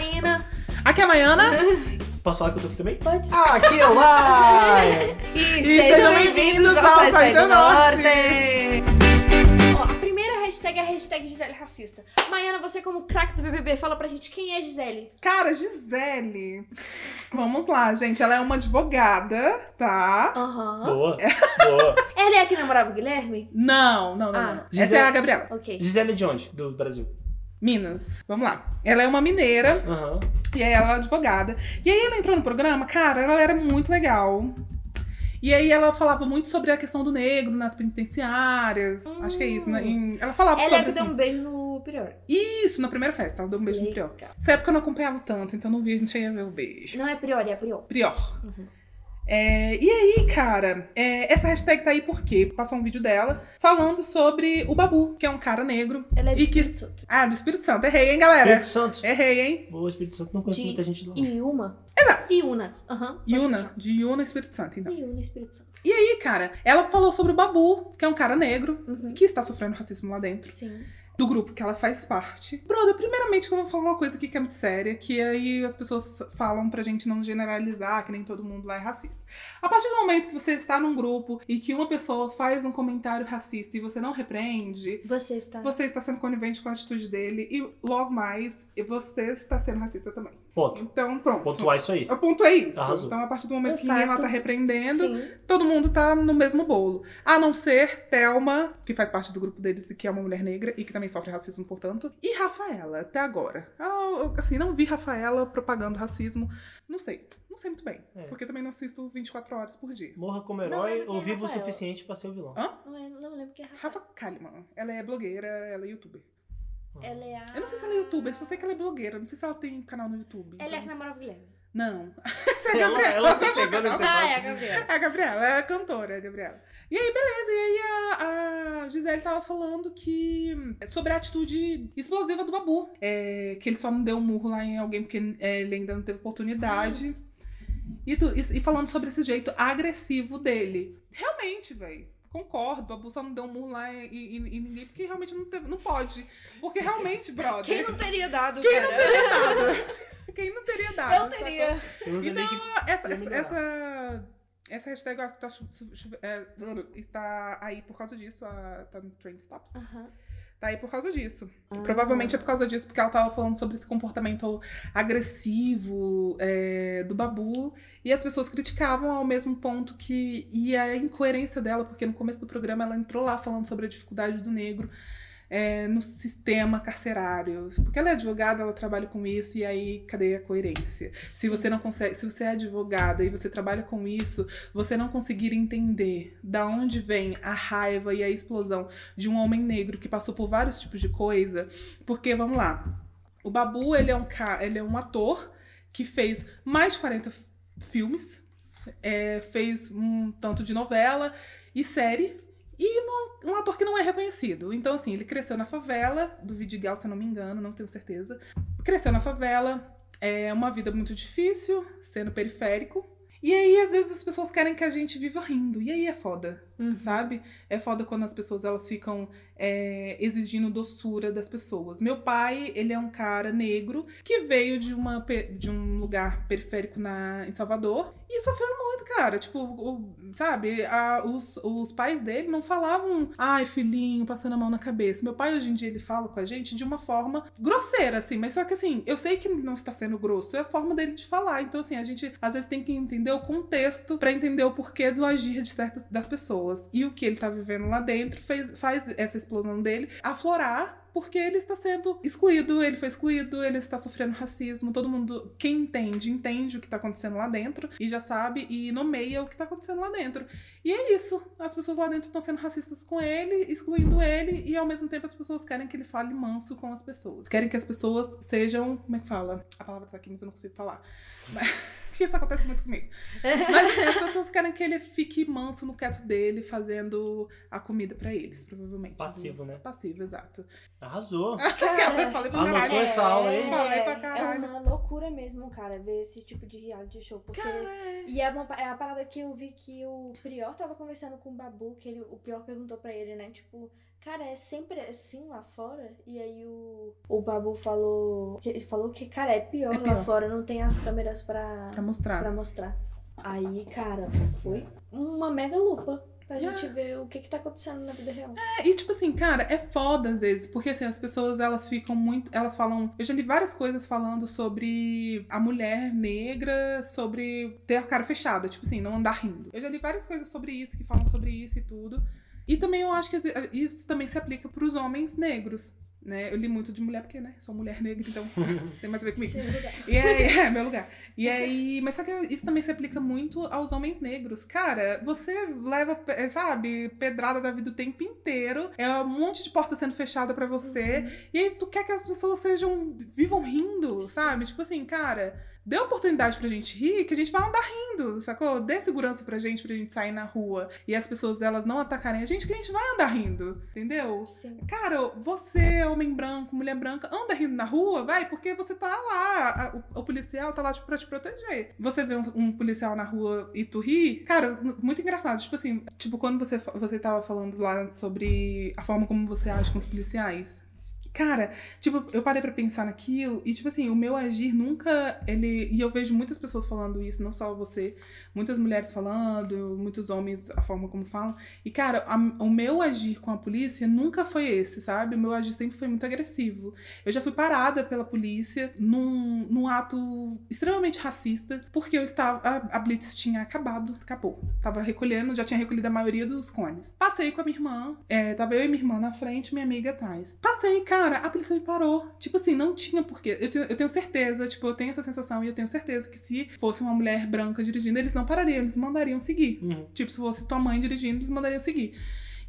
Marina. Aqui é a Maiana. Posso falar que eu tô aqui também? Pode. Ah, aqui é lá! E, sejam bem-vindos ao Sai do Norte. Ó, a primeira hashtag é a hashtag Gisele Racista. Maiana, você como craque do BBB, fala pra gente quem é Gisele. Cara, Gisele. Vamos lá, gente. Ela é uma advogada, tá? Aham. Boa, boa. Ela é a que namorava o Guilherme? Não, não, não. Ah. não. Essa Gisele- é a Gabriela. Ok. Gisele é de onde? Do Brasil. Minas. Vamos lá. Ela é uma mineira Aham. e aí ela é advogada. E aí ela entrou no programa, cara, ela era muito legal. E aí ela falava muito sobre a questão do negro nas penitenciárias. Acho que é isso, né? Em- Ela falava Ela é sobre que deu um beijo no Prior. Isso, na primeira festa. Ela deu um beijo no Prior. Legal. Nessa época eu não acompanhava tanto, então não vi, não cheguei a ver o beijo. Não é Prior, é Prior. Prior. Uhum. É, e aí, cara, é, essa hashtag tá aí porque passou um vídeo dela falando sobre o Babu, que é um cara negro. Ela é do E que- Espírito Santo. Ah, do Espírito Santo. Errei, hein, galera? Espírito Santo. Errei, hein? Boa, Espírito Santo. Não conheço De- muita gente lá. Iuma. Exato. Iuna. Aham. Yuna, continuar. de Yuna, Espírito Santo, então. Iuna, Espírito Santo. E aí, cara, ela falou sobre o Babu, que é um cara negro, Uhum. que está sofrendo racismo lá dentro, Sim. Do grupo que ela faz parte. Brother, primeiramente que eu vou falar uma coisa aqui que é muito séria, que aí as pessoas falam pra gente não generalizar, que nem todo mundo lá é racista. A partir do momento que você está num grupo e que uma pessoa faz um comentário racista e você não repreende, Você está. você está sendo conivente com a atitude dele e logo mais você está sendo racista também. Ponto. Então, pronto. Pontuar isso aí. O ponto é isso. Arrasou. Então, a partir do momento que ninguém lá fato. tá repreendendo, Sim. todo mundo tá no mesmo bolo. A não ser Thelma, que faz parte do grupo deles, que é uma mulher negra e que também sofre racismo, portanto. E Rafaela, até agora. Ah, eu, assim, não vi Rafaela propagando racismo. Não sei. Não sei muito bem. É. Porque também não assisto 24 horas por dia. Morra como herói quem ou é vivo o suficiente pra ser o vilão. Hã? Não, eu não lembro quem é Rafa. Rafa Kalimann. Ela é blogueira, ela é youtuber. Ela é a. Eu não sei se ela é youtuber, só sei que ela é blogueira. Não sei se ela tem canal no YouTube. Ela é a que então- namorava o Guilherme. Não. Essa é a Ela, Gabriela. ela se pegando esse Ah, é a. Gabriela. É a Gabriela, é a cantora, a Gabriela. E aí, beleza, e aí a, a Gisele tava falando que. sobre a atitude explosiva do Babu. É, que ele só não deu um murro lá em alguém porque é, ele ainda não teve oportunidade. E, tu- e- e falando sobre esse jeito agressivo dele. Realmente, velho. Concordo, Babu só não deu um murro lá e, e- e ninguém, porque realmente não, teve, não pode. Porque realmente, brother. Quem não teria dado, Quem cara? não teria dado? Quem não teria dado? Eu teria. Então, essa, essa, essa, essa hashtag que tá, é, está aí por causa disso, a, tá no Trend Stops. Aham. Tá aí por causa disso. Ah. Provavelmente é por causa disso, porque ela tava falando sobre esse comportamento agressivo é, do Babu. E as pessoas criticavam ao mesmo ponto que. E a incoerência dela, porque no começo do programa ela entrou lá falando sobre a dificuldade do negro é, no sistema carcerário. Porque ela é advogada, ela trabalha com isso, e aí cadê a coerência? Se você não consegue, se você é advogada e você trabalha com isso, você não conseguir entender da onde vem a raiva e a explosão de um homem negro que passou por vários tipos de coisa, porque vamos lá, o Babu ele é um ele é um ator que fez mais de 40 f- filmes, é, fez um tanto de novela e série. E não- um ator que não é reconhecido. Então, assim, ele cresceu na favela, do Vidigal, se eu não me engano, não tenho certeza. Cresceu na favela, é uma vida muito difícil, sendo periférico. E aí, às vezes, as pessoas querem que a gente viva rindo. E aí é foda, Uhum. sabe? É foda quando as pessoas elas ficam é, exigindo doçura das pessoas. Meu pai, ele é um cara negro que veio de, uma, de um lugar periférico na, em Salvador e sofreu muito, cara. Tipo, o- sabe? A- os, os pais dele não falavam, ai, filhinho, passando a mão na cabeça. Meu pai, hoje em dia, ele fala com a gente de uma forma grosseira, assim. Mas só que, assim, eu sei que não está sendo grosso, é a forma dele de falar. Então, assim, a gente às vezes tem que entender o contexto pra entender o porquê do agir de certas das pessoas. E o que ele tá vivendo lá dentro fez, faz essa explosão dele aflorar porque ele está sendo excluído, ele foi excluído, ele está sofrendo racismo. Todo mundo, quem entende, entende o que está acontecendo lá dentro e já sabe e nomeia o que está acontecendo lá dentro. E é isso. As pessoas lá dentro estão sendo racistas com ele, excluindo ele, e ao mesmo tempo as pessoas querem que ele fale manso com as pessoas. Querem que as pessoas sejam. Como é que fala? A palavra tá aqui, mas eu não consigo falar. Mas- que isso acontece muito comigo. Mas assim, as pessoas querem que ele fique manso no quieto dele, fazendo a comida pra eles, provavelmente. Passivo, né? Passivo, exato. Arrasou. Cara, eu falei pra Anotou caralho. essa aula aí? Falei pra É caralho. uma loucura mesmo, cara, ver esse tipo de reality show. Porque. E é, uma, é a parada que eu vi que o Prior tava conversando com o Babu, que ele, o Prior perguntou pra ele, né? Tipo, Cara, é sempre assim lá fora. E aí o, o Babu falou. que- Ele falou que, cara, é pior, É lá pior. fora, não tem as câmeras pra, Pra mostrar. pra mostrar. Aí, cara, foi uma mega lupa pra É. gente ver o que que tá acontecendo na vida real. É, e tipo assim, cara, é foda às vezes, porque assim, as pessoas elas ficam muito. Elas falam. Eu já li várias coisas falando sobre a mulher negra, sobre ter a cara fechada, tipo assim, não andar rindo. Eu já li várias coisas sobre isso, que falam sobre isso e tudo. E também eu acho que isso também se aplica pros homens negros. Né? Eu li muito de mulher, porque, né? Sou mulher negra, então tem mais a ver comigo. Seu lugar. E aí, é, meu lugar. E aí, mas só que isso também se aplica muito aos homens negros. Cara, você leva, sabe, pedrada da vida o tempo inteiro. É um monte de porta sendo fechada pra você. E aí tu quer que as pessoas sejam vivam rindo, Sim. sabe? Tipo assim, cara, dê oportunidade pra gente rir, que a gente vai andar rindo, sacou? Dê segurança pra gente, pra gente sair na rua e as pessoas elas não atacarem a gente, que a gente vai andar rindo, entendeu? Sim. Cara, você, homem branco, mulher branca, anda rindo na rua, vai, porque você tá lá. a- O, o policial tá lá tipo, pra te proteger. Você vê um, um policial na rua e tu ri, cara, muito engraçado. Tipo assim, tipo, quando você, você tava falando lá sobre a forma como você age com os policiais. Cara, tipo, eu parei pra pensar naquilo e, tipo assim, o meu agir nunca, ele... E eu vejo muitas pessoas falando isso, não só você. Muitas mulheres falando, muitos homens, a forma como falam. E, cara, a- o meu agir com a polícia nunca foi esse, sabe? O meu agir sempre foi muito agressivo. Eu já fui parada pela polícia num, num ato extremamente racista, porque eu estava. A, a Blitz tinha acabado, acabou. Tava recolhendo, já tinha recolhido a maioria dos cones. Passei com a minha irmã, é, tava eu e minha irmã na frente, minha amiga atrás. Passei, cara, a polícia me parou. Tipo assim, não tinha porquê. Eu tenho, eu tenho certeza, tipo, eu tenho essa sensação e eu tenho certeza que se fosse uma mulher branca dirigindo, eles não parariam, eles mandariam seguir. Uhum. Tipo, se fosse tua mãe dirigindo, eles mandariam seguir.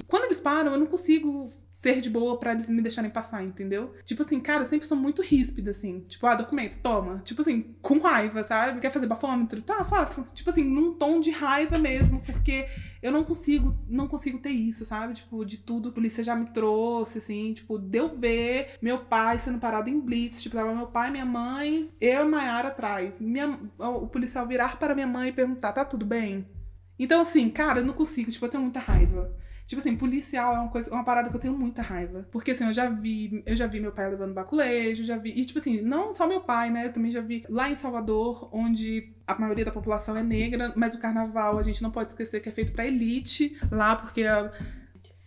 Quando eles param, eu não consigo ser de boa pra eles me deixarem passar, entendeu? Tipo assim, cara, eu sempre sou muito ríspida, assim. Tipo, ah, documento, toma. Tipo assim, com raiva, sabe? Quer fazer bafômetro? Tá, faço. Tipo assim, num tom de raiva mesmo, porque eu não consigo, não consigo ter isso, sabe? Tipo, de tudo, a polícia já me trouxe, assim, tipo, deu ver meu pai sendo parado em blitz, tipo, tava meu pai, minha mãe, eu e Maiara atrás. Minha, o policial virar para minha mãe e perguntar, tá tudo bem? Então, assim, cara, eu não consigo, tipo, eu tenho muita raiva. Tipo assim, policial é uma coisa, uma parada que eu tenho muita raiva. Porque assim, eu já vi, eu já vi meu pai levando baculejo, já vi. E tipo assim, não só meu pai, né? Eu também já vi lá em Salvador, onde a maioria da população é negra, mas o carnaval a gente não pode esquecer que é feito pra elite lá, porque a-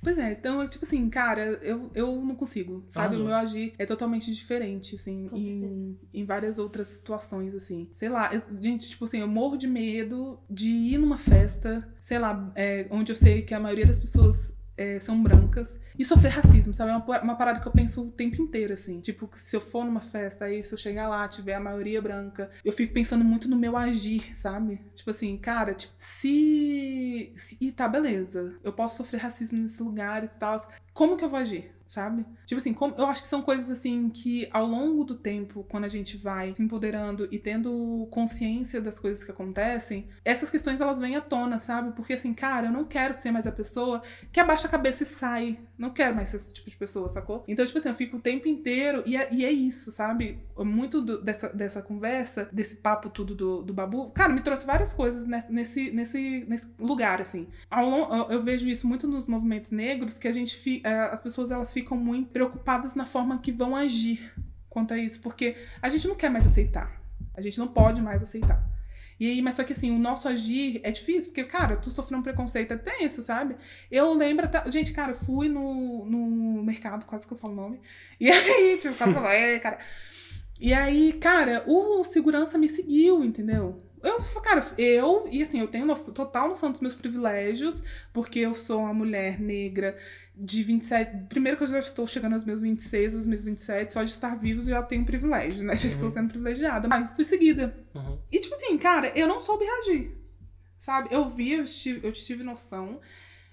Pois é, então, é tipo assim, cara, eu, eu não consigo, sabe? Arrasou. O meu agir é totalmente diferente, assim, Com certeza. em, em várias outras situações, assim. Sei lá, eu- gente, tipo assim, eu morro de medo de ir numa festa, sei lá, é, onde eu sei que a maioria das pessoas é, são brancas e sofrer racismo, sabe? É uma, uma parada que eu penso o tempo inteiro, assim. Tipo, se eu for numa festa, aí se eu chegar lá, tiver a maioria branca, eu fico pensando muito no meu agir, sabe? Tipo assim, cara, tipo, se. se e tá, beleza. Eu posso sofrer racismo nesse lugar e tal. Como que eu vou agir? Sabe? Tipo assim, como, eu acho que são coisas assim que ao longo do tempo, quando a gente vai se empoderando e tendo consciência das coisas que acontecem, essas questões elas vêm à tona, sabe? Porque assim, cara, eu não quero ser mais a pessoa que abaixa a cabeça e sai. Não quero mais ser esse tipo de pessoa, sacou? Então, tipo assim, eu fico o tempo inteiro e é, e é isso, sabe? Muito do- dessa, dessa conversa, desse papo tudo do, do Babu, cara, me trouxe várias coisas nesse, nesse, nesse, lugar, assim. Ao eu- vejo isso muito nos movimentos negros, que a gente eh, as pessoas elas ficam muito preocupadas na forma que vão agir quanto a isso, porque a gente não quer mais aceitar. A gente não pode mais aceitar. E aí, mas só que assim, o nosso agir é difícil, porque, cara, tu sofreu um preconceito é tenso, sabe? Eu lembro até. Gente, cara, fui no, no mercado, quase que eu falo o nome. E aí, tipo, quase falou, é, cara. E aí, cara, o segurança me seguiu, entendeu? Eu, cara, eu, e assim, eu tenho no- total noção dos meus privilégios, porque eu sou uma mulher negra de 27. Primeiro que eu já estou chegando aos meus 26, aos meus 27, só de estar vivos eu já tenho privilégio, né? Já estou Uhum. sendo privilegiada. Mas fui seguida. Uhum. E tipo assim, cara, eu não soube reagir. Sabe? Eu vi, eu tive, eu tive noção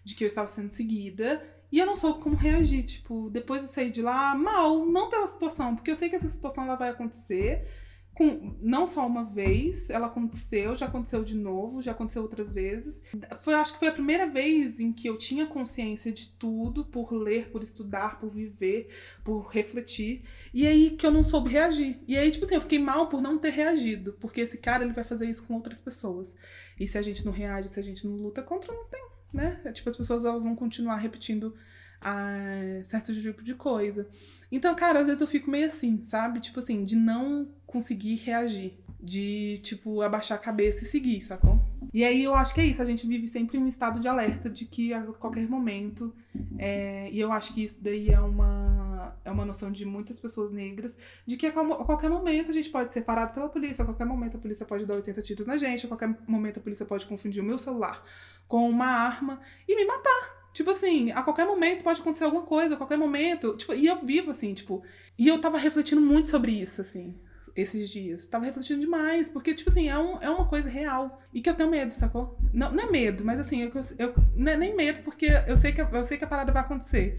de que eu estava sendo seguida. E eu não soube como reagir. Tipo, depois eu saí de lá mal, não pela situação, porque eu sei que essa situação ela vai acontecer. Com, não só uma vez, ela aconteceu, já aconteceu de novo, já aconteceu outras vezes. Foi, acho que foi a primeira vez em que eu tinha consciência de tudo, por ler, por estudar, por viver, por refletir. E aí que eu não soube reagir. E aí, tipo assim, eu fiquei mal por não ter reagido. Porque esse cara, ele vai fazer isso com outras pessoas. E se a gente não reage, se a gente não luta contra, não tem, né? É, tipo, as pessoas, elas vão continuar repetindo a certo tipo de coisa. Então, cara, às vezes eu fico meio assim, sabe? Tipo assim, de não conseguir reagir. De, tipo, abaixar a cabeça e seguir, sacou? E aí eu acho que é isso, a gente vive sempre em um estado de alerta de que a qualquer momento. É, e eu acho que isso daí é uma, é uma noção de muitas pessoas negras, de que a, a qualquer momento a gente pode ser parado pela polícia, a qualquer momento a polícia pode dar 80 tiros na gente, a qualquer momento a polícia pode confundir o meu celular com uma arma e me matar. Tipo assim, a qualquer momento pode acontecer alguma coisa, a qualquer momento. Tipo, e eu vivo assim, tipo. E eu tava refletindo muito sobre isso, assim, esses dias. Tava refletindo demais, porque, tipo assim, é, um, é uma coisa real. E que eu tenho medo, sacou? Não, não é medo, mas assim, eu, eu, não é nem medo, porque eu sei, que, eu sei que a parada vai acontecer.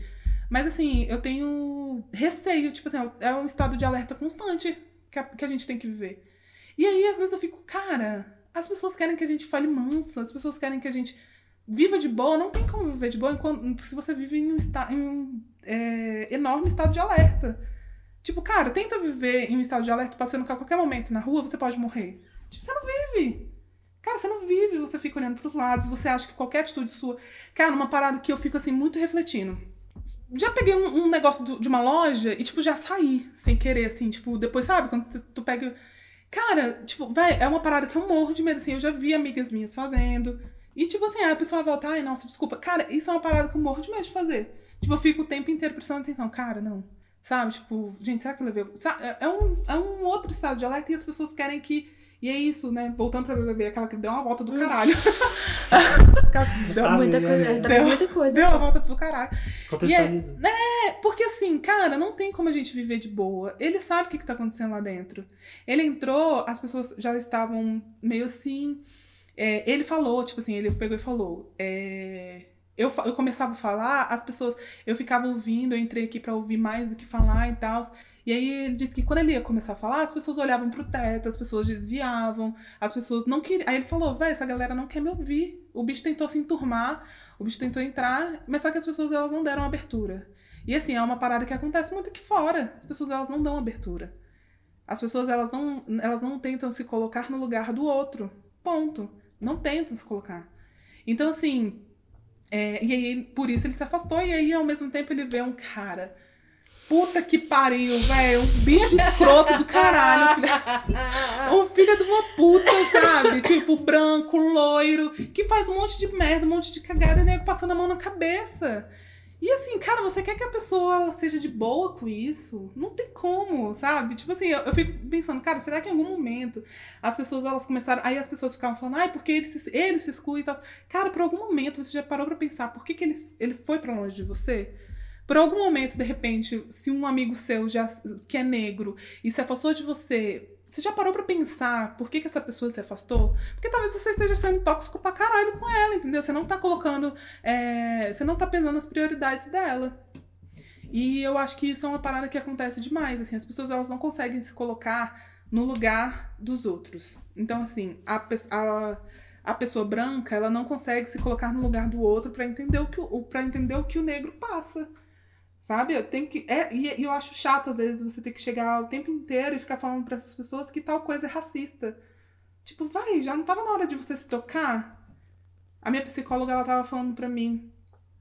Mas assim, eu tenho receio, tipo assim, é um estado de alerta constante que a, que a gente tem que viver. E aí, às vezes, eu fico, cara, as pessoas querem que a gente fale manso, as pessoas querem que a gente viva de boa, não tem como viver de boa enquanto, se você vive em um, em um é, enorme estado de alerta. Tipo, cara, tenta viver em um estado de alerta passando que a qualquer momento na rua você pode morrer. Tipo, você não vive. Cara, você não vive, você fica olhando pros lados, você acha que qualquer atitude sua. Cara, uma parada que eu fico assim muito refletindo. Já peguei um, um negócio do, de uma loja e, tipo, já saí sem querer, assim, tipo, depois, sabe? Quando tu, tu pega. Cara, tipo, é uma parada que eu morro de medo, assim. Eu já vi amigas minhas fazendo. E, tipo assim, a pessoa volta, ai, nossa, desculpa. Cara, isso é uma parada que eu morro de medo de fazer. Tipo, eu fico o tempo inteiro prestando atenção. Cara, não. Sabe? Tipo, gente, será que eu levei. É um, é um outro estado de alerta e as pessoas querem que. E é isso, né? Voltando pra BBB, aquela que deu uma volta do caralho. deu, ah, muita, coisa, deu, muita coisa. Deu uma volta do caralho. Contextualiza. É, é, porque assim, cara, não tem como a gente viver de boa. Ele sabe o que, que tá acontecendo lá dentro. Ele entrou, as pessoas já estavam meio assim é, ele falou, tipo assim, ele pegou e falou. É, eu, eu começava a falar, as pessoas. Eu ficava ouvindo, eu entrei aqui para ouvir mais do que falar e tal. E aí ele disse que quando ele ia começar a falar, as pessoas olhavam pro teto, as pessoas desviavam, as pessoas não queriam. Aí ele falou, velho, essa galera não quer me ouvir. O bicho tentou se enturmar, o bicho tentou entrar, mas só que as pessoas elas não deram abertura. E assim, é uma parada que acontece muito aqui fora. As pessoas elas não dão abertura. As pessoas elas não, elas não tentam se colocar no lugar do outro. Ponto. Não tentam se colocar. Então, assim. É, e aí, por isso ele se afastou, e aí, ao mesmo tempo, ele vê um cara. Puta que pariu, velho. Um bicho escroto do caralho. Um filho de uma puta, sabe? Tipo, branco, loiro, que faz um monte de merda, um monte de cagada e nego passando a mão na cabeça. E assim, cara, você quer que a pessoa seja de boa com isso? Não tem como, sabe? Tipo assim, eu, eu, fico pensando, cara, será que em algum momento as pessoas elas começaram. Aí as pessoas ficavam falando, ai, porque ele se, ele se exclui e tal. Cara, por algum momento você já parou pra pensar por que, que ele, ele foi para longe de você? Por algum momento, de repente, se um amigo seu já que é negro e se afastou de você você já parou pra pensar por que, que essa pessoa se afastou? Porque talvez você esteja sendo tóxico pra caralho com ela, entendeu? Você não tá colocando. É, você não tá pesando as prioridades dela. E eu acho que isso é uma parada que acontece demais. Assim, as pessoas elas não conseguem se colocar no lugar dos outros. Então, assim, a, a, a pessoa branca ela não consegue se colocar no lugar do outro para entender o que para entender o que o negro passa. Sabe? Eu tenho que. É, e, eu acho chato, às vezes, você ter que chegar o tempo inteiro e ficar falando para essas pessoas que tal coisa é racista. Tipo, vai, já não tava na hora de você se tocar? A minha psicóloga, ela tava falando para mim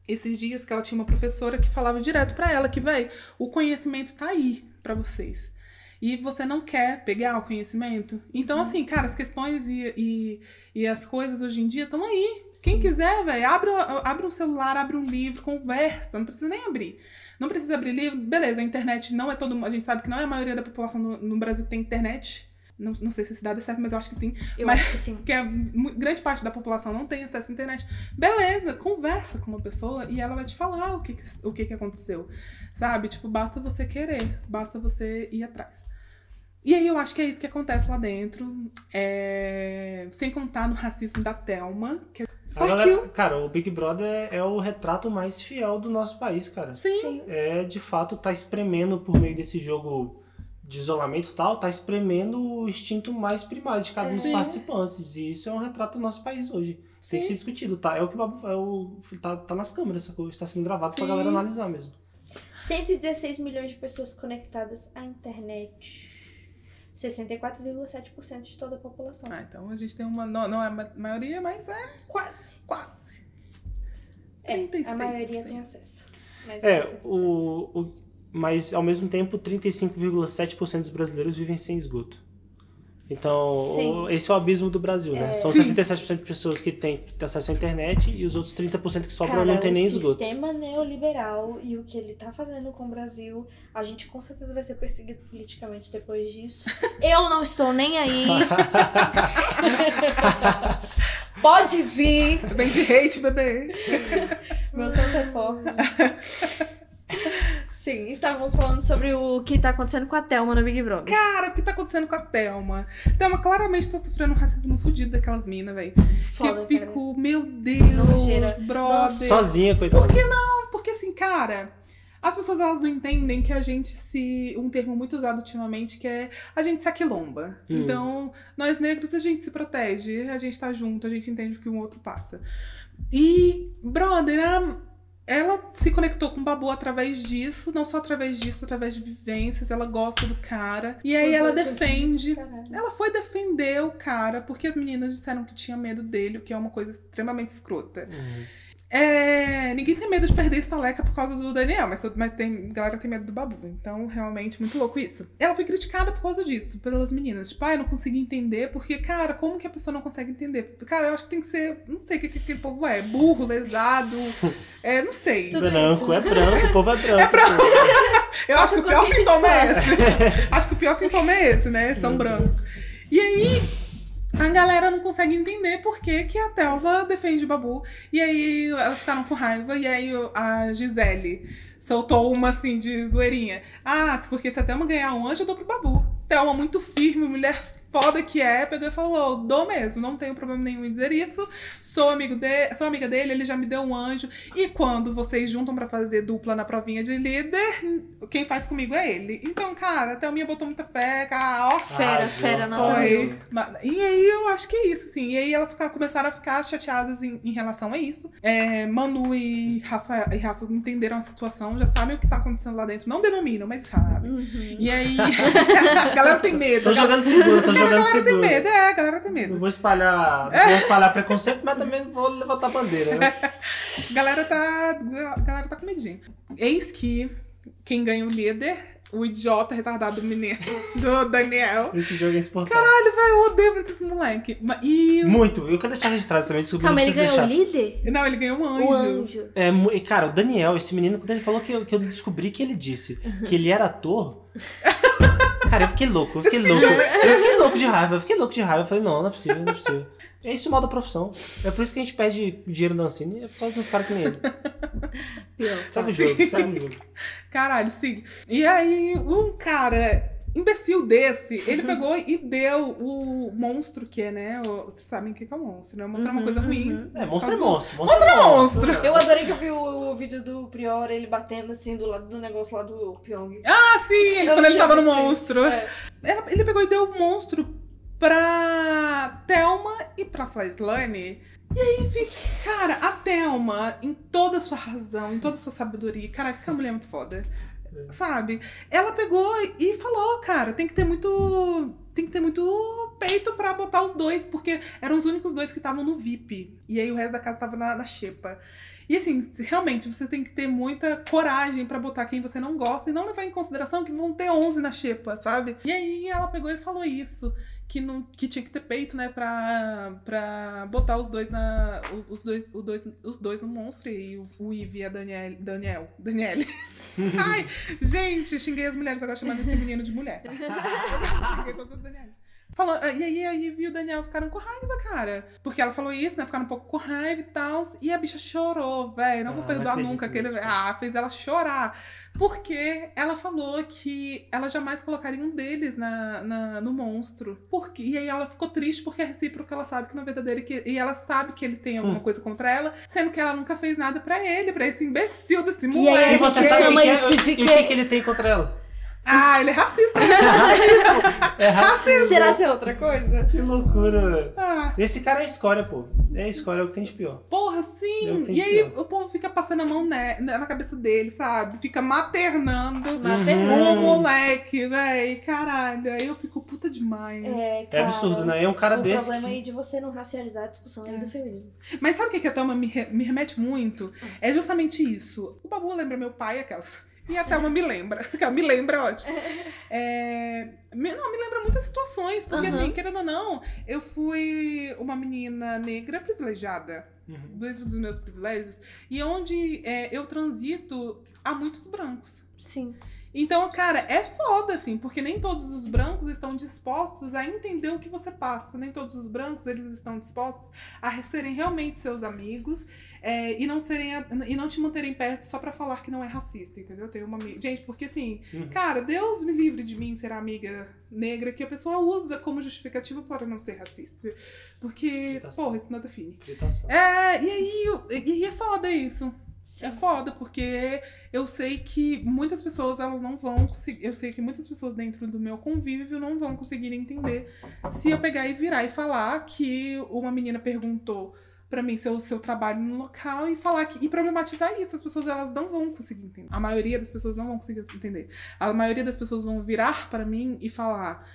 esses dias que ela tinha uma professora que falava direto para ela que, vai, o conhecimento tá aí para vocês. E você não quer pegar o conhecimento. Então, uhum. assim, cara, as questões e, e, e as coisas hoje em dia estão aí. Quem quiser, velho, abre, abre um celular, abre um livro, conversa, não precisa nem abrir. Não precisa abrir livro. Beleza, a internet não é todo mundo. A gente sabe que não é a maioria da população no, no Brasil que tem internet. Não, não sei se esse dado é certo, mas eu acho que sim. Eu mas, acho que sim. Que a grande parte da população não tem acesso à internet. Beleza, conversa com uma pessoa e ela vai te falar o que, o que, que aconteceu. Sabe? Tipo, basta você querer, basta você ir atrás. E aí eu acho que é isso que acontece lá dentro. É... Sem contar no racismo da Thelma, que é Galera, cara, o Big Brother é o retrato mais fiel do nosso país, cara. Sim. É, de fato, tá espremendo por meio desse jogo de isolamento e tal, tá espremendo o instinto mais primário de cada um dos participantes. E isso é um retrato do nosso país hoje. Sim. Tem que ser discutido, tá? É o que é o, tá, tá nas câmeras, sacou? Está sendo gravado Sim. pra galera analisar mesmo. 116 milhões de pessoas conectadas à internet. 64,7% de toda a população. Ah, então a gente tem uma. Não, não é a maioria, mas é. Quase. Quase. É, a maioria tem acesso. Mas É, o, o, mas ao mesmo tempo 35,7% dos brasileiros vivem sem esgoto. Então, Sim. o- esse é o abismo do Brasil, né? São Sim. 67% de pessoas que têm acesso à internet e os outros 30% que sobram Cara, não tem nem o esgoto. sistema neoliberal e o que ele tá fazendo com o Brasil, a gente com certeza vai ser perseguido politicamente depois disso. Eu não estou nem aí. Pode vir, Vem de hate, bebê. meu santo é forte. Sim, estávamos falando sobre o que tá acontecendo com a Thelma no Big Brother. Cara, o que tá acontecendo com a Thelma? Thelma claramente tá sofrendo um racismo fudido daquelas minas, velho. Que eu cara. fico, meu Nojeira. Deus, brother. Sozinha, coitada. Porque assim, cara, as pessoas elas não entendem que a gente se. Um termo muito usado ultimamente que é a gente se aquilomba. Hum. Então, nós negros a gente se protege, a gente tá junto, a gente entende o que um outro passa. E, brother, a- ela se conectou com o Babu através disso, não só através disso, através de vivências, ela gosta do cara. E aí ela defende. Ela foi defender o cara porque as meninas disseram que tinha medo dele, o que é uma coisa extremamente escrota. Uhum. É, ninguém tem medo de perder estaleca por causa do Daniel, mas, mas tem, galera tem medo do Babu. Então, realmente, muito louco isso. Ela foi criticada por causa disso, pelas meninas. Tipo, ai, não consegui entender, porque, cara, como que a pessoa não consegue entender? Cara, eu acho que tem que ser, não sei o que, que aquele povo é, burro, lesado, é, não sei. Tudo branco, isso, é branco, o povo é branco. É branco. Eu acho que o pior sintoma é esse. acho que o pior sintoma é esse, né? São brancos. E aí, a galera não consegue entender por que, que a Thelma defende o Babu. E aí, elas ficaram com raiva. E aí, a Gisele soltou uma assim de zoeirinha. Ah, porque se a Thelma ganhar um anjo, eu dou pro Babu. Thelma, muito firme, mulher foda que é, pegou e falou: dou mesmo, não tenho problema nenhum em dizer isso. Sou amigo de, sou amiga dele, ele já me deu um anjo. E quando vocês juntam pra fazer dupla na provinha de líder, quem faz comigo é ele. Então, cara, a Thelminha botou muita fé, cara, ó. Fera, Arrasou. fera, mil. Foi. E aí eu acho que é isso, assim. E aí elas ficaram, começaram a ficar chateadas em, em relação a isso. É, Manu e Rafa, e Rafa entenderam a situação, já sabem o que tá acontecendo lá dentro. Não denominam, mas sabem. Uhum. E aí. a galera tem medo. Tô galera- jogando seguro, tô a jogando galera tem medo, é, a galera tem Não medo. vou espalhar, não vou espalhar preconceito, mas também não vou levantar bandeira, né? A galera tá. A galera tá com medinho. Eis que quem ganha o líder, o idiota retardado do menino, do Daniel. Esse jogo é insuportável. Eu odeio muito esse moleque. E. Muito. Eu quero deixar registrado também, desculpa, Calma, não ele ganhou o deixar. líder? Não, ele ganhou um anjo. O anjo. É, cara, o Daniel, esse menino, quando ele falou que eu, que eu descobri que ele disse que ele era ator. Cara, eu fiquei louco, eu fiquei louco. Eu fiquei louco de raiva, eu fiquei louco de raiva. Eu falei, não, não é possível, não é possível. É isso o mal da profissão. É por isso que a gente perde dinheiro na Ancine, é por causa dos caras que nem ele. Pior. Segue o jogo, segue o jogo. Caralho, sim. E aí, um cara imbecil desse, ele pegou e deu o monstro que é, né? o- Vocês sabem o que é o monstro, né? O monstro é uma Uhum, coisa ruim. uhum. É, monstro é monstro. Monstro é monstro. Eu adorei que eu vi o, o vídeo do Prior, ele batendo assim do lado do negócio lá do Pyong. Ah, sim, ele, quando ele tava no monstro. É. Ela- Ele pegou e deu o monstro pra Thelma e pra Flyslane. E aí, fica, cara, a Thelma, em toda a sua razão, em toda a sua sabedoria, cara, que mulher é muito foda. Sabe? Ela pegou e falou, cara, tem que ter muito. Tem que ter muito peito pra botar os dois, porque eram os únicos dois que estavam no VIP. E aí o resto da casa tava na, na xepa. E assim, realmente, você tem que ter muita coragem pra botar quem você não gosta e não levar em consideração que vão ter 11 na xepa, sabe? E aí ela pegou e falou isso. Que, não, que tinha que ter peito, né, pra, pra botar os dois na. Os dois, os dois, os dois no monstro. E o, o Ivy e a Daniel. Daniel. Daniele. Ai, gente, xinguei as mulheres agora chamando esse menino de mulher. xinguei todas as Danieles. Falou, e aí a Ivy e o Daniel ficaram com raiva, cara. Porque ela falou isso, né? Ficaram um pouco com raiva e tal. E a bicha chorou, velho. Não vou Ah, perdoar não nunca. Aquele... Ah, fez ela chorar. Porque ela falou que ela jamais colocaria um deles na, na- no monstro. Porque, e aí ela ficou triste porque é recíproco, ela sabe que não é verdadeiro e, que, e ela sabe que ele tem alguma Hum. coisa contra ela, sendo que ela nunca fez nada pra ele, pra esse imbecil desse E aí moleque. E você gente sabe chama é- isso de E quê? o que, que ele tem contra ela? Ah, ele é racista. É racismo. Será ser outra coisa? Que loucura, velho. ah, Esse cara é escória, pô. É escória, é o que tem de pior. porra, Eu sim. entendi, E aí ó. o povo fica passando a mão né, na cabeça dele, sabe? Fica maternando Maternando. o moleque. véi, caralho. Aí eu fico puta demais. É, É cara, absurdo, né? É um cara o desse. problema que- aí de você não racializar a discussão aí É. do feminismo. Mas sabe o que, que a Thelma me, re- me remete muito? É justamente isso. O Babu lembra meu pai, aquelas. E a Thelma me lembra. Me lembra, é ótimo. É, me- não, me lembra muitas situações. Porque, Aham. assim, querendo ou não, eu fui uma menina negra privilegiada. Uhum. Dentro dos meus privilégios. E onde é, eu transito, há muitos brancos. Sim. Então, cara, é foda, assim, porque nem todos os brancos estão dispostos a entender o que você passa. Nem todos os brancos, eles estão dispostos a serem realmente seus amigos é, e, não serem e não te manterem perto só pra falar que não é racista, entendeu? Tem uma amiga... Gente, porque assim, Uhum. cara, Deus me livre de mim ser amiga negra que a pessoa usa como justificativa para não ser racista. Porque, Gritação. porra, isso não define. Gritação. É, e aí, e aí é foda isso. Sim. É foda, porque eu sei que muitas pessoas elas não vão conseguir. Eu sei que muitas pessoas dentro do meu convívio não vão conseguir entender se eu pegar e virar e falar que uma menina perguntou pra mim seu seu trabalho no local e falar que e problematizar isso, as pessoas elas não vão conseguir entender. A maioria das pessoas não vão conseguir entender. A maioria das pessoas vão virar pra mim e falar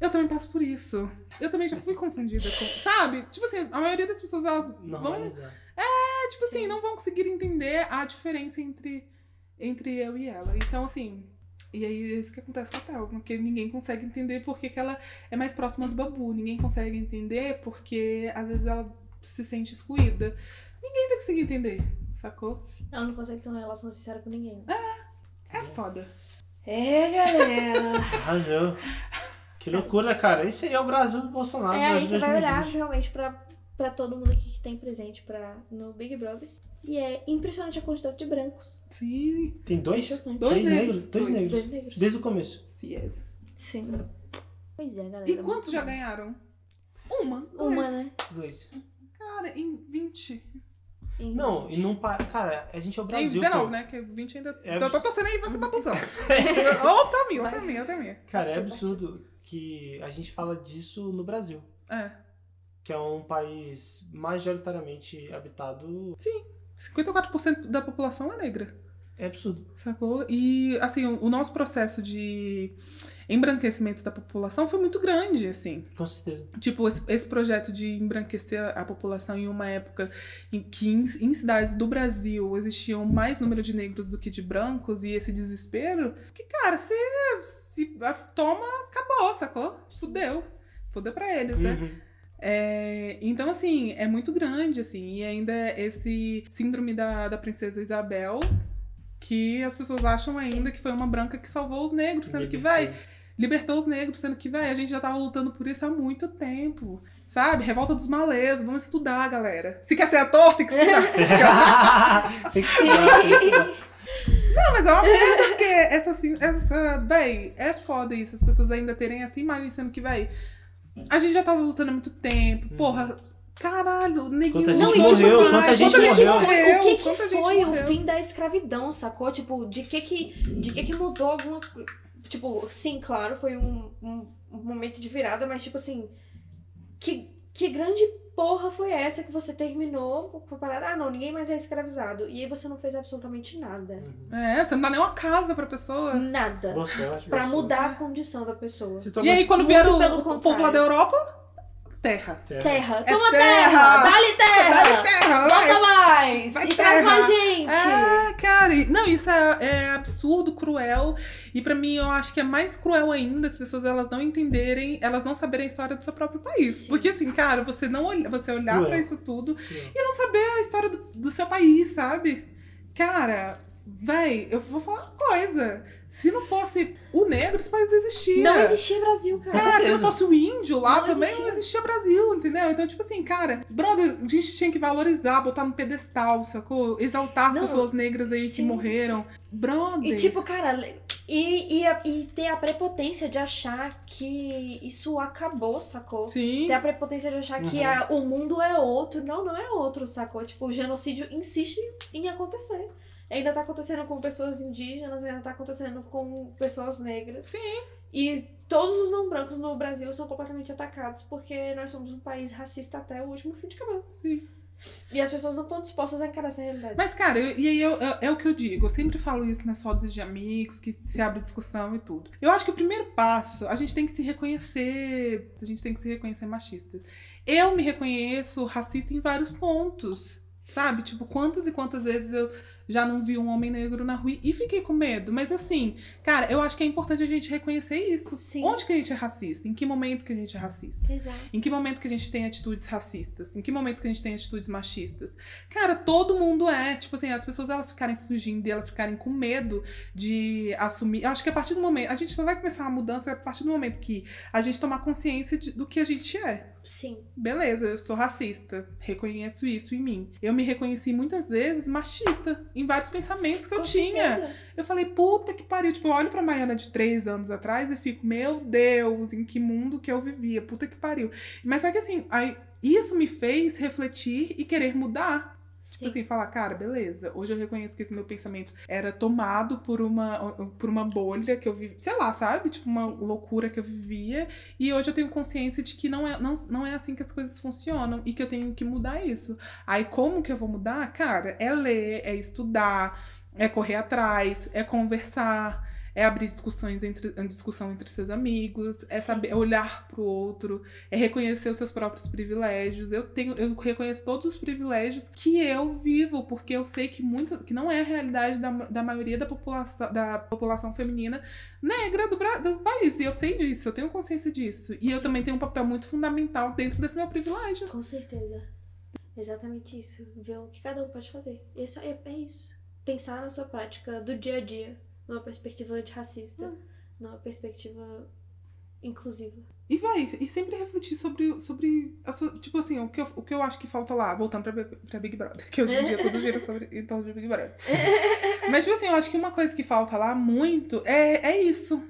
eu também passo por isso. Eu também já fui confundida com. Sabe? Tipo assim, a maioria das pessoas elas vão Normalizar. É, tipo Sim. assim, não vão conseguir entender a diferença entre, entre eu e ela. Então, assim. E aí é isso que acontece com a Thelma, porque ninguém consegue entender porque que ela é mais próxima do Babu. Ninguém consegue entender porque às vezes ela se sente excluída. Ninguém vai conseguir entender, sacou? Ela não consegue ter uma relação sincera com ninguém. É foda. É, galera. Arrasou. Que loucura, cara. Isso aí é o Brasil do Bolsonaro. é, aí você vai olhar 2020. realmente pra, pra todo mundo aqui que tem presente pra, no Big Brother. E é impressionante a quantidade de brancos. Sim. Tem dois? Dois Três negros. negros? Dois Dois. negros. Dois negros. Desde o começo. Yes. Sim. Pois é, galera. E quantos já ganharam? Uma. Uma, dois. né? Dois. Cara, em 20. Em- Não, e não pa... Cara, a gente é o Em Brasil. 19, pô. né? Que 20 ainda. É tô, abs- tô torcendo aí, vai ser babuzão. Ou tá minha, ou tá minha, ou tá minha. Cara, é absurdo que a gente fala disso no Brasil. É. Que é um país majoritariamente habitado. 54% da população é negra, É absurdo. sacou? E, assim, o, nosso processo de embranquecimento da população foi muito grande, assim. Com certeza. Tipo, esse, esse projeto de embranquecer a, a população em uma época em que em, em cidades do Brasil existiam mais número de negros do que de brancos e esse desespero, que, cara, você se toma, acabou, sacou? Fudeu. Fudeu pra eles, né? É, então, assim, é muito grande, assim, e ainda esse síndrome da, da princesa Isabel, que as pessoas acham Sim. ainda que foi uma branca que salvou os negros, sendo que, vai, libertou os negros, sendo que, vai, a gente já tava lutando por isso há muito tempo. Sabe? Revolta dos malês, vamos estudar, galera. Se quer ser ator, tem que estudar. Tem que estudar, tem que estudar. Não, mas é uma merda, porque essa, assim, essa, véi, é foda isso, as pessoas ainda terem essa imagem, sendo que, véi, a gente já tava lutando há muito tempo, Uhum. porra, caralho, neguinho. Quanta Não, gente e tipo morreu, assim, quanta gente o que que morreu. foi, o que, que Quanta foi o morreu. fim da escravidão, sacou? Tipo, de que que, de que, que mudou alguma coisa? Tipo, sim, claro, foi um, um, um momento de virada, mas tipo assim, que, que grande porra foi essa que você terminou com a parada? Ah, não, ninguém mais é escravizado. E aí você não fez absolutamente nada. É, você não dá nem uma casa pra pessoa. Nada. Sorte, Pra mudar a condição da pessoa. E aí, quando Muito vieram o, o povo lá da Europa, terra. Terra. É Toma terra! terra! Dá-lhe terra! Dá terra! Bota mais! Vai e traz terra! mais gente! É, cara, não, isso é, é absurdo, cruel. E pra mim, eu acho que é mais cruel ainda as pessoas elas não entenderem, elas não saberem a história do seu próprio país. Sim. Porque assim, cara, você não olha, você olhar pra isso tudo e não saber a história do, do seu país, sabe? Cara, véi, eu vou falar uma coisa. Se não fosse o negro, esse país não existia. Não existia Brasil, cara. É, se não fosse o índio lá Não também, existia. não existia Brasil, entendeu? Então, tipo assim, cara, brother, a gente tinha que valorizar, botar no pedestal, sacou? Exaltar as Não, pessoas negras aí que sim. morreram. Brother. E tipo, cara, e, e, e ter a prepotência de achar que isso acabou, sacou? Sim. Ter a prepotência de achar que Uhum. a- o mundo é outro. Não, não é outro, sacou? Tipo, o genocídio insiste em acontecer. Ainda tá acontecendo com pessoas indígenas, ainda tá acontecendo com pessoas negras. Sim. E todos os não brancos no Brasil são completamente atacados porque nós somos um país racista até o último fio de cabelo. Sim. E as pessoas não estão dispostas a encarar essa realidade. Mas, cara, eu- e aí eu- eu- é o que eu digo. Eu sempre falo isso nas rodas de amigos, que se abre discussão e tudo. Eu acho que o primeiro passo, a gente tem que se reconhecer. A gente tem que se reconhecer machista. Eu me reconheço racista em vários pontos. Sabe? Tipo, quantas e quantas vezes eu já não vi um homem negro na rua e fiquei com medo. Mas assim, cara, eu acho que é importante a gente reconhecer isso. Sim. Onde que a gente é racista? Em que momento que a gente é racista? Exato. Em que momento que a gente tem atitudes racistas? Em que momento que a gente tem atitudes machistas? Cara, todo mundo é. Tipo assim, as pessoas elas ficarem fugindo e elas ficarem com medo de assumir. Eu acho que a partir do momento. A gente só vai começar uma mudança a partir do momento que a gente tomar consciência de- do que a gente é. Sim. Beleza, eu sou racista. Reconheço isso em mim. Eu me reconheci muitas vezes machista em vários pensamentos que eu Com tinha. certeza. Eu falei, puta que pariu. Tipo, eu olho pra Maiana de três anos atrás e fico, meu Deus, em que mundo que eu vivia? Puta que pariu. Mas é que assim, aí, isso me fez refletir e querer mudar. Sim. Tipo assim, falar, cara, beleza. Hoje eu reconheço que esse meu pensamento era tomado por uma, por uma bolha que eu vivi, sei lá, sabe? Tipo, uma Sim. loucura que eu vivia. E hoje eu tenho consciência de que não é, não, não é assim que as coisas funcionam e que eu tenho que mudar isso. Aí, como que eu vou mudar? Cara, é ler, é estudar, é correr atrás, é conversar. É abrir discussões entre, discussão entre seus amigos, é Sim. saber é olhar pro outro, é reconhecer os seus próprios privilégios. Eu tenho, eu reconheço todos os privilégios que eu vivo, porque eu sei que muito, que não é a realidade da, da maioria da população, da população feminina negra do, do país. E eu sei disso, eu tenho consciência disso. E eu também tenho um papel muito fundamental dentro desse meu privilégio. Com certeza. Exatamente isso. Ver o que cada um pode fazer. Isso é, é isso. Pensar na sua prática do dia a dia, numa perspectiva antirracista, Hum. numa perspectiva inclusiva. E vai, e sempre refletir sobre, sobre a sua. Tipo assim, o que, eu, o que eu acho que falta lá, voltando pra, pra Big Brother, que hoje em dia tudo gira sobre, em torno de Big Brother. Mas, tipo assim, eu acho que uma coisa que falta lá muito é, é isso.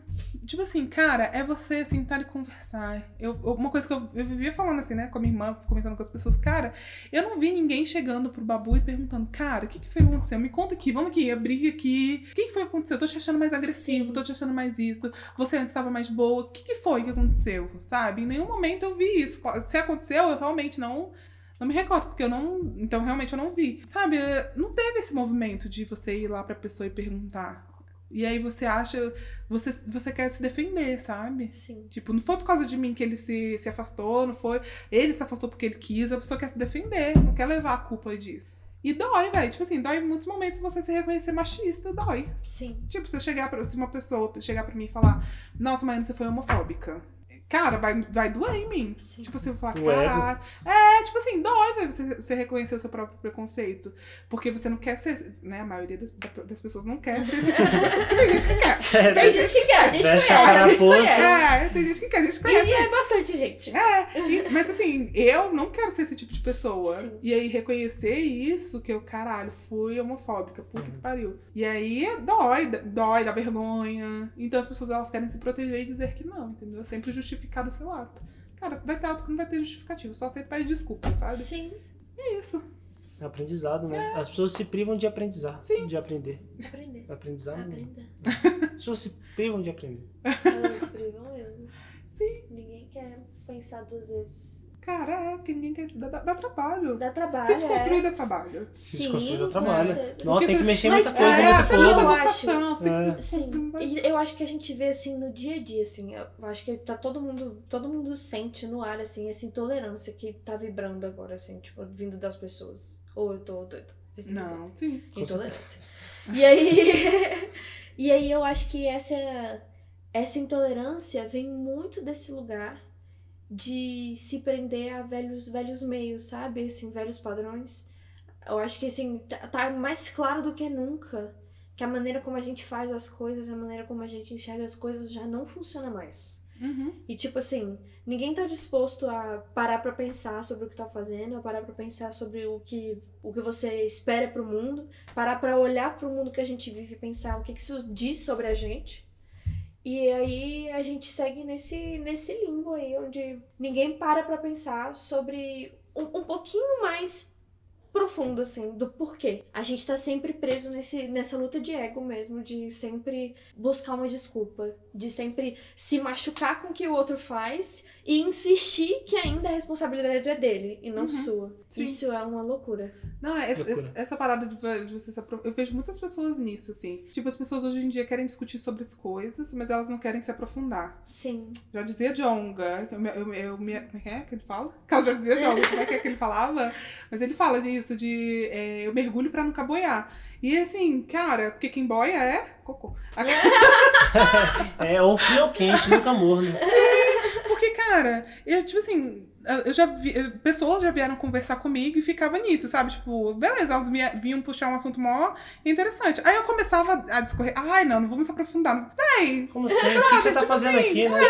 Tipo assim, cara, é você sentar e conversar. Eu, uma coisa que eu, eu vivia falando assim, né, com a minha irmã, comentando com as pessoas, cara, eu não vi ninguém chegando pro Babu e perguntando, cara, o que, que foi que aconteceu? Me conta aqui, vamos aqui, abrir aqui. O que, que foi que aconteceu? Eu tô te achando mais agressivo, Sim. tô te achando mais isso. Você antes estava mais boa. O que, que foi que aconteceu? Sabe? Em nenhum momento eu vi isso. Se aconteceu, eu realmente não. Não me recordo, porque eu não. Então, realmente, eu não vi. Sabe? Não teve esse movimento de você ir lá pra pessoa e perguntar. E aí você acha. Você, você quer se defender, sabe? Sim. Tipo, não foi por causa de mim que ele se, se afastou, não foi. Ele se afastou porque ele quis, a pessoa quer se defender, não quer levar a culpa disso. E dói, velho. Tipo assim, dói em muitos momentos você se reconhecer machista, dói. Sim. Tipo, você chegar pra, se uma pessoa chegar pra mim e falar, nossa, Maiana, você foi homofóbica. Cara, vai, vai doer em mim. Sim. Tipo assim, eu falar, O ego. caralho. É, tipo assim, você, você reconhecer o seu próprio preconceito. Porque você não quer ser, né? A maioria das, das pessoas não quer ser esse tipo de pessoa. Porque tem gente que quer. Tem gente que quer, a gente Fecha conhece, a a gente conhece. É, tem gente que quer, a gente E, conhece. e é bastante gente. É, e- mas assim, eu não quero ser esse tipo de pessoa. Sim. E aí reconhecer isso, que eu, caralho, fui homofóbica, puta Uhum. que pariu. E aí dói, dói, dá vergonha. Então as pessoas elas querem se proteger e dizer que não, entendeu? Sempre justificar o seu ato. Cara, vai ter auto que não vai ter justificativo, só aceita pedir desculpa, sabe? Sim. É isso. É aprendizado, né? As pessoas se privam de aprendizar, Sim. de aprender. Aprender. Aprendizado não. Aprender. As pessoas se privam de aprender. Elas privam mesmo. Sim. Ninguém quer pensar duas vezes. Cara, é, porque ninguém quer. Dá, dá, trabalho. Dá trabalho. Se desconstruir é. dá trabalho. Se Sim, desconstruir dá trabalho. Não, tem que mexer em Mas, muita coisa, é, muita eu coisa. acho- educação, É. que se Sim, e eu acho que a gente vê assim no dia a dia, assim, eu acho que tá todo mundo, todo mundo sente no ar, assim, essa intolerância que tá vibrando agora, assim, tipo, vindo das pessoas. Ou eu tô têm Não, certeza? sim. Intolerância. E aí, e aí eu acho que essa, essa intolerância vem muito desse lugar de se prender a velhos, velhos meios, sabe? Assim, velhos padrões. Eu acho que assim, tá, tá mais claro do que nunca que a maneira como a gente faz as coisas, a maneira como a gente enxerga as coisas já não funciona mais. Uhum. E tipo assim, ninguém tá disposto a parar pra pensar sobre o que tá fazendo, a parar pra pensar sobre o que, o que você espera pro mundo, parar pra olhar pro mundo que a gente vive e pensar o que, que isso diz sobre a gente. E aí a gente segue nesse, nesse limbo aí, onde ninguém para pra pensar sobre um, um pouquinho mais profundo, assim, do porquê. A gente tá sempre preso nesse, nessa luta de ego mesmo, de sempre buscar uma desculpa, de sempre se machucar com o que o outro faz e insistir que ainda a responsabilidade é dele e não Uhum. sua. Sim. Isso é uma loucura. Não, é- essa, Loucura. essa parada de, de você se Eu vejo muitas pessoas nisso, assim. Tipo, as pessoas hoje em dia querem discutir sobre as coisas, mas elas não querem se aprofundar. Sim. Já dizia Jonga, eu, me- eu, eu, me- como é que é que ele fala? Ela já dizia Jonga, como é que é que ele falava? Mas ele fala disso, de é, eu mergulho pra nunca boiar. E assim, cara, porque quem boia é cocô. É, ou frio ou quente, nunca morno. Porque, cara, eu, tipo assim, eu já vi. Pessoas já vieram conversar comigo e ficava nisso, sabe? Tipo, beleza, elas vinha- vinham puxar um assunto mó interessante. Aí eu começava a discorrer, ai, não, não vamos aprofundar. Véi, Como assim? O que, que você tá tipo fazendo assim, aqui, né?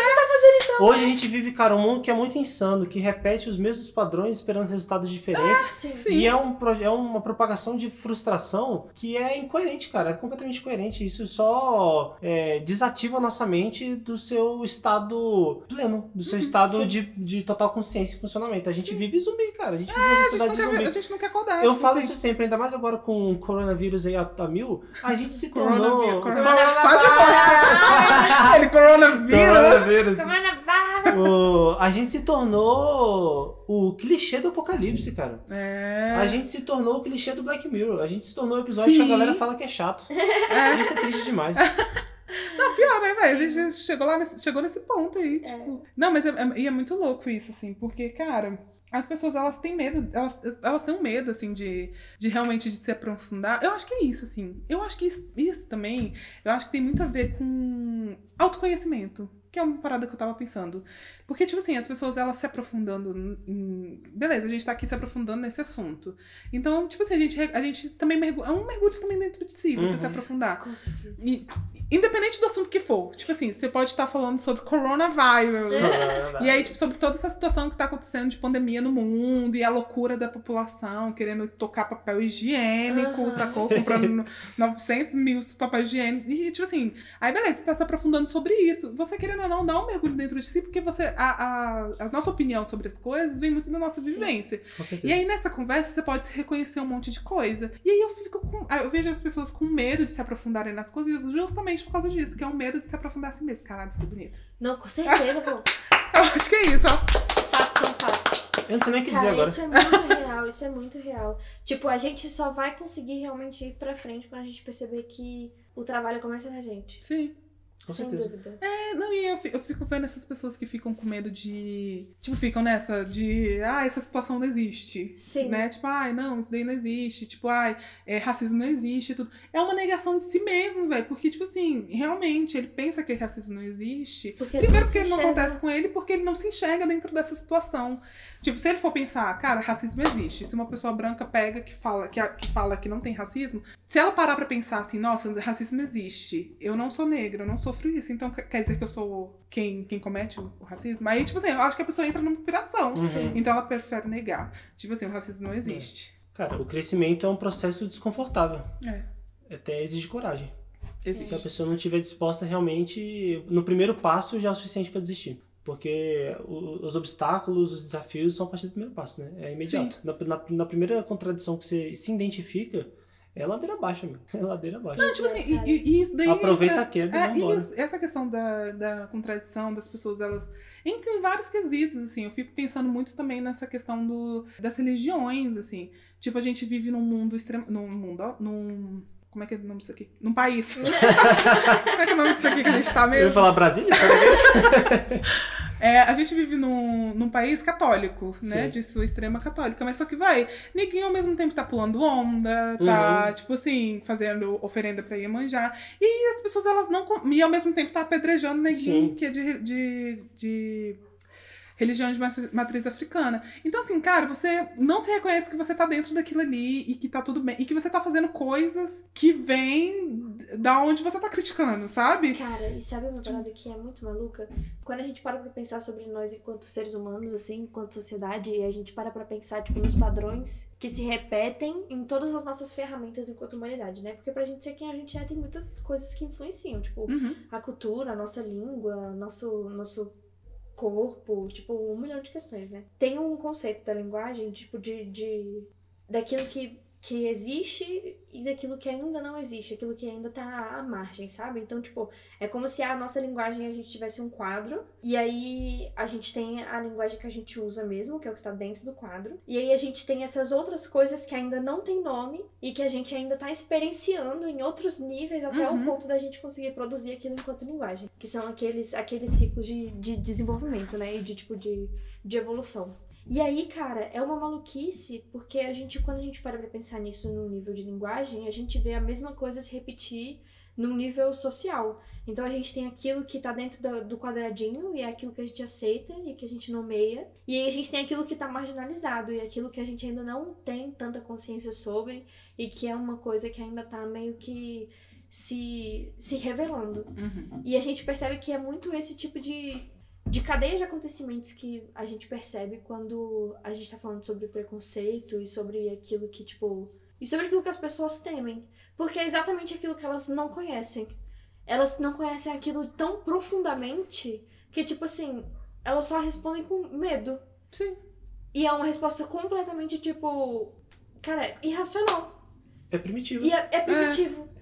Hoje a gente vive, cara, um mundo que é muito insano, que repete os mesmos padrões esperando resultados diferentes. Sim. Sim. E é, um, é uma propagação de frustração que é incoerente, cara. É completamente incoerente. Isso só é, desativa a nossa mente do seu estado pleno, do seu estado sim. de, de total consciência e funcionamento. A gente vive zumbi, cara. A gente vive uma a gente, sociedade de quer, zumbi. a gente não quer acordar. Eu falo isso sempre, ainda mais agora com o coronavírus aí a, a mil. A gente se Coronavírus, tornou. coronavírus. Quase foi. Ele coronavírus. Coronavírus. Coronavirus. O- a gente se tornou o clichê do apocalipse, cara. É. A gente se tornou o clichê do Black Mirror. A gente se tornou o episódio Sim. que a galera fala que é chato. É. Isso é triste demais. Não, pior, né, velho? A gente chegou lá nesse, chegou nesse ponto aí, tipo. Não, mas é, é- e é muito louco isso, assim, porque, cara, as pessoas elas têm medo, elas, elas têm um medo, assim, de, de realmente de se aprofundar. Eu acho que é isso, assim. Eu acho que isso, isso também, eu acho que tem muito a ver com autoconhecimento. Que é uma parada que eu tava pensando. Porque, tipo assim, as pessoas elas se aprofundando em. Beleza, a gente tá aqui se aprofundando nesse assunto. Então, tipo assim, a gente, a gente também mergulha. É um mergulho também dentro de si, você Uhum. se aprofundar. Com certeza. E, independente do assunto que for. Tipo assim, você pode estar falando sobre coronavírus. E aí, tipo, sobre toda essa situação que tá acontecendo de pandemia no mundo e a loucura da população querendo tocar papel higiênico, Aham. sacou? Comprando 900 mil papel higiênico. E, tipo assim, aí beleza, você tá se aprofundando sobre isso. Você querendo ou não, dá um mergulho dentro de si, porque você, a, a, a nossa opinião sobre as coisas vem muito da nossa Sim. vivência. Com E aí, nessa conversa, você pode reconhecer um monte de coisa. E aí eu fico com. ah, Eu vejo as pessoas com medo de se aprofundarem nas coisas justamente por causa disso, que é o medo de se aprofundar assim mesmo. Caralho, ficou bonito. Não, com certeza, pô. Eu acho que é isso, ó. Fatos são fatos. Eu não sei nem o que dizer agora. isso é muito real, isso é muito real. Tipo, a gente só vai conseguir realmente ir pra frente quando a gente perceber que o trabalho começa na gente. Sim. Com Sem certeza. dúvida. É, não, e eu, fi- eu fico vendo essas pessoas que ficam com medo de. Tipo, ficam nessa de. Ah, essa situação não existe. Sim. Né? Tipo, ai, não, isso daí não existe. Tipo, ai, é, racismo não existe e tudo. É uma negação de si mesmo, velho. Porque, tipo assim, realmente, ele pensa que racismo não existe. Porque ele Primeiro não porque ele não acontece com ele, porque ele não se enxerga dentro dessa situação. Tipo, se ele for pensar, cara, racismo existe. Se uma pessoa branca pega que fala que, que fala que não tem racismo, se ela parar pra pensar assim, nossa, racismo existe. Eu não sou negra, eu não sofro isso, então quer- dizer que eu sou quem, quem comete o, racismo? Aí, tipo assim, eu acho que a pessoa entra numa piração. Uhum. Então ela prefere negar. Tipo assim, o racismo não existe. Cara, o crescimento é um processo desconfortável. É. Até exige coragem. Se a Existe. pessoa não estiver disposta realmente, no primeiro passo já é o suficiente pra desistir. Porque os obstáculos, os desafios são a partir do primeiro passo, né? É imediato. Na, na- na primeira contradição que você se identifica, é ladeira abaixo, meu. É ladeira abaixo. Não, tipo assim, e, e- e isso daí. Aproveita entra- a queda e É, vambora. isso, essa questão da, da contradição das pessoas, elas entram em vários quesitos, assim. Eu fico pensando muito também nessa questão do, das religiões, assim. Tipo, a gente vive num mundo extremo. Num mundo, ó. Num. Como é que é o nome disso aqui? Num país. como é que é o nome disso aqui que a gente tá Eu ia mesmo? falar Brasília? É, a gente vive num, num país católico, né? Sim. De sua extrema católica. Mas só que vai, ninguém ao mesmo tempo tá pulando onda, tá, Uhum. tipo assim, fazendo oferenda pra Iemanjá. E as pessoas, elas não. E ao mesmo tempo tá apedrejando neguinho Sim. que é de, de, de religião de matriz africana. Então, assim, cara, você não se reconhece que você tá dentro daquilo ali e que tá tudo bem. E que você tá fazendo coisas que vêm da onde você tá criticando, sabe? Cara, e sabe uma parada que é muito maluca? Quando a gente para pra pensar sobre nós enquanto seres humanos, assim, enquanto sociedade, e a gente para pra pensar, tipo, nos padrões que se repetem em todas as nossas ferramentas enquanto humanidade, né? Porque pra gente ser quem a gente é, tem muitas coisas que influenciam, tipo, Uhum. a cultura, a nossa língua, nosso, nosso corpo, tipo, um milhão de questões, né? Tem um conceito da linguagem, tipo, de, de daquilo que, que existe e daquilo que ainda não existe, aquilo que ainda tá à margem, sabe? Então, tipo, é como se a nossa linguagem a gente tivesse um quadro, e aí a gente tem a linguagem que a gente usa mesmo, que é o que tá dentro do quadro, e aí a gente tem essas outras coisas que ainda não tem nome e que a gente ainda tá experienciando em outros níveis até Uhum. o ponto da gente conseguir produzir aquilo enquanto linguagem, que são aqueles, aqueles ciclos de, de desenvolvimento, né? E de tipo de, de evolução. E aí, cara, é uma maluquice, porque a gente, quando a gente para pra pensar nisso no nível de linguagem, a gente vê a mesma coisa se repetir num nível social. Então a gente tem aquilo que tá dentro do, do quadradinho e é aquilo que a gente aceita e que a gente nomeia. E aí a gente tem aquilo que tá marginalizado e aquilo que a gente ainda não tem tanta consciência sobre e que é uma coisa que ainda tá meio que se, se revelando. Uhum. E a gente percebe que é muito esse tipo de, de cadeia de acontecimentos que a gente percebe quando a gente tá falando sobre preconceito e sobre aquilo que, tipo. E sobre aquilo que as pessoas temem. Porque é exatamente aquilo que elas não conhecem. Elas não conhecem aquilo tão profundamente que, tipo assim, elas só respondem com medo. Sim. E é uma resposta completamente, tipo. Cara, irracional. É primitivo. E é, é primitivo. É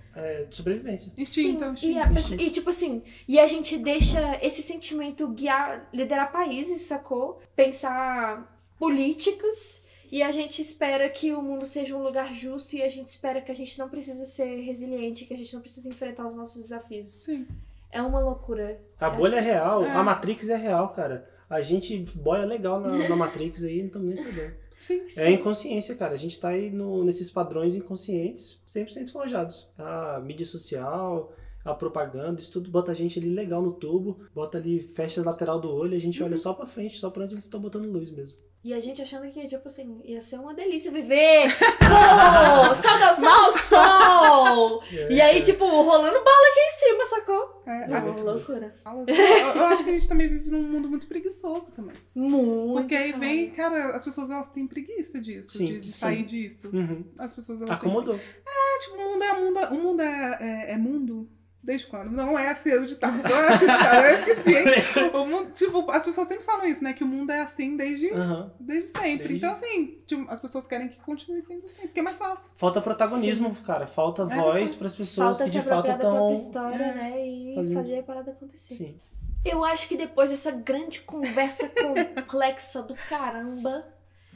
de sobrevivência. Instinto, Sim, instinto. E, a pessoa- e, tipo assim, e a gente deixa esse sentimento guiar, liderar países, sacou? Pensar políticas. E a gente espera que o mundo seja um lugar justo e a gente espera que a gente não precisa ser resiliente, que a gente não precisa enfrentar os nossos desafios. Sim. É uma loucura. A bolha é real, É. a Matrix é real, cara. A gente boia legal na, na Matrix aí, não estamos nem sabendo. Sim. É Sim. inconsciência, cara. A gente tá aí no, nesses padrões inconscientes 100% forjados. A mídia social, a propaganda, isso tudo bota a gente ali legal no tubo, bota ali, fecha a lateral do olho, a gente olha só pra frente, só pra onde eles estão botando luz mesmo. E a gente achando que, tipo assim, ia ser uma delícia viver. Pô, saudação ao sol! E aí, tipo, rolando bala aqui em cima, sacou? É, É a- uma loucura. eu, eu acho que a gente também vive num mundo muito preguiçoso também. Muito. Porque aí vem, cara, as pessoas elas têm preguiça disso, Sim, de, de sim. sair disso. Uhum. As pessoas elas têm Acomodou. É, tipo, o mundo é mundo, o mundo é, é, é mundo. Desde quando? Não é assim o ditado. Não é assim o ditado, eu esqueci? O mundo, tipo, as pessoas sempre falam isso, né? Que o mundo é assim desde, Aham. desde sempre. Desde- Então, assim, tipo, as pessoas querem que continue sendo assim, porque é mais fácil. Falta protagonismo, cara. Falta É, voz para as pessoas Falta que de fato estão. história, É. né? E Fazendo. fazer a parada acontecer. Sim. Eu acho que depois dessa grande conversa complexa do caramba.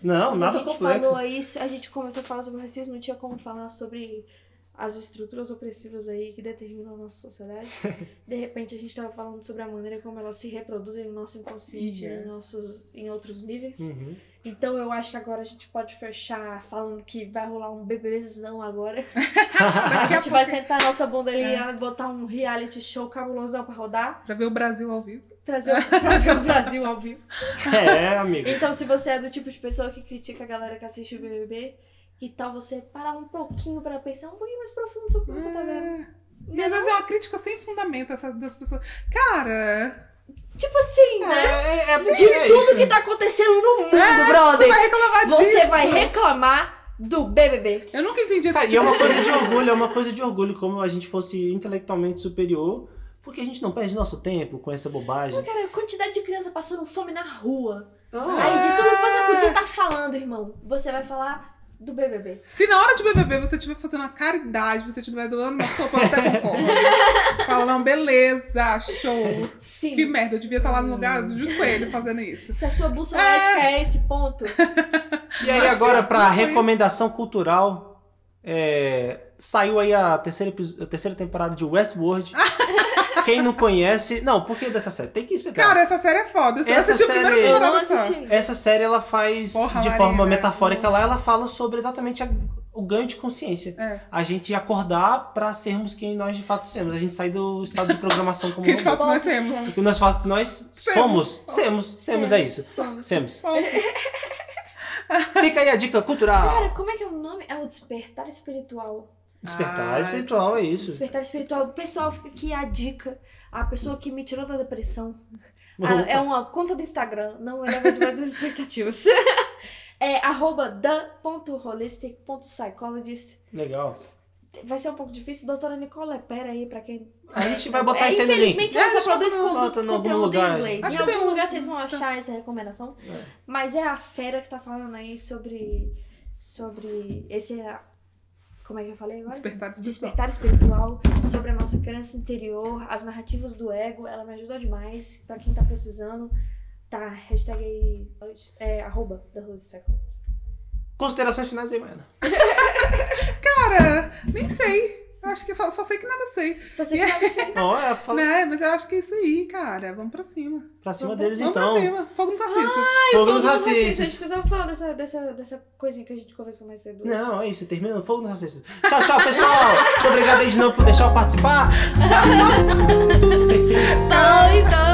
Não, que nada a gente complexo. falou isso, a gente começou a falar sobre racismo, não tinha como falar sobre as estruturas opressivas aí que determinam a nossa sociedade. De repente a gente tava falando sobre a maneira como elas se reproduzem no nosso inconsciente, Yes. em, nossos, em outros níveis. Uhum. Então eu acho que agora a gente pode fechar falando que vai rolar um bebezão agora. A a gente vai sentar a nossa bunda ali É. e botar um reality show cabulosão pra rodar. pra ver o Brasil ao vivo. Trazer o- pra ver o Brasil ao vivo. É, amigo. Então, se você é do tipo de pessoa que critica a galera que assiste o BBB, que tal você parar um pouquinho pra pensar um pouquinho mais profundo sobre o que você tá vendo? É. E às vezes é uma crítica sem fundamento essa, das pessoas. Cara, Tipo assim, né? É, é, De é tudo isso. que tá acontecendo no mundo, você brother. vai reclamar Você disso. vai reclamar do BBB. Eu nunca entendi esse Cara, e tipo é uma de coisa de orgulho, é uma coisa de orgulho, como a gente fosse intelectualmente superior, porque a gente não perde nosso tempo com essa bobagem. Cara, quantidade de criança passando fome na rua. Ah, Aí, de tudo que você podia estar falando, irmão, você vai falar do BBB. Se na hora de BBB você estiver fazendo uma caridade, você estiver doando uma sopa, até concordo. Fala, não, beleza, show. Sim. Que merda, eu devia estar lá no lugar junto com ele fazendo isso. Se a sua bússola ética é esse ponto, E aí Mas agora pra recomendação cultural, é, saiu aí a terceira, a terceira temporada de Westworld. Quem não conhece... Não, por que dessa série? Tem que explicar. Cara, essa série é foda. Eu Essa assisti a primeira série-. Essa série ela faz Porra, de forma velho. metafórica lá, ela fala sobre exatamente a- o ganho de consciência. É. A gente acordar pra sermos quem nós de fato somos. A gente sair do estado de programação como Que de fato nós temos. O que nós fato nós somos. Semos. Semos, é isso. Somos. Semos. Só- Fica aí a dica cultural. Cara, como é que é o nome? É o despertar espiritual. Despertar Ah, espiritual, é isso. Despertar espiritual. Pessoal, fica aqui a dica. A pessoa que me tirou da depressão. Ah, é uma conta do Instagram. Não eleva demais as expectativas. É arroba the.holistic.psychologist. Legal. Vai ser um pouco difícil. Doutora Nicole, pera aí pra quem... A gente vai botar é, isso aí no link. Infelizmente, É, ela a só gente produz bota no- con- bota em algum conteúdo lugar. em inglês. Acho em algum um- lugar vocês vão achar essa recomendação. É. Mas é a fera que tá falando aí sobre, sobre esse. Como é que eu falei agora? Despertar espiritual. Despertar espiritual, sobre a nossa criança interior, as narrativas do ego, ela me ajudou demais. Pra quem tá precisando, tá, hashtag aí, é, arroba da Rose Circle. Considerações finais aí, Maiana. Cara, nem sei. Eu acho que só, só sei que nada sei. Só sei que nada sei. Não, é, fala Né? Mas eu acho que é isso aí, cara. Vamos pra cima. pra cima Vamos deles Vamos então. pra cima. Fogo nos racistas. Fogo Fogo nos nos racistas. A racistas. gente precisava falar dessa, dessa, dessa coisinha que a gente conversou mais cedo. Não, é isso, terminando. Fogo nos racistas. Tchau, tchau, pessoal. Muito obrigado aí de novo por deixar eu participar. Então, então.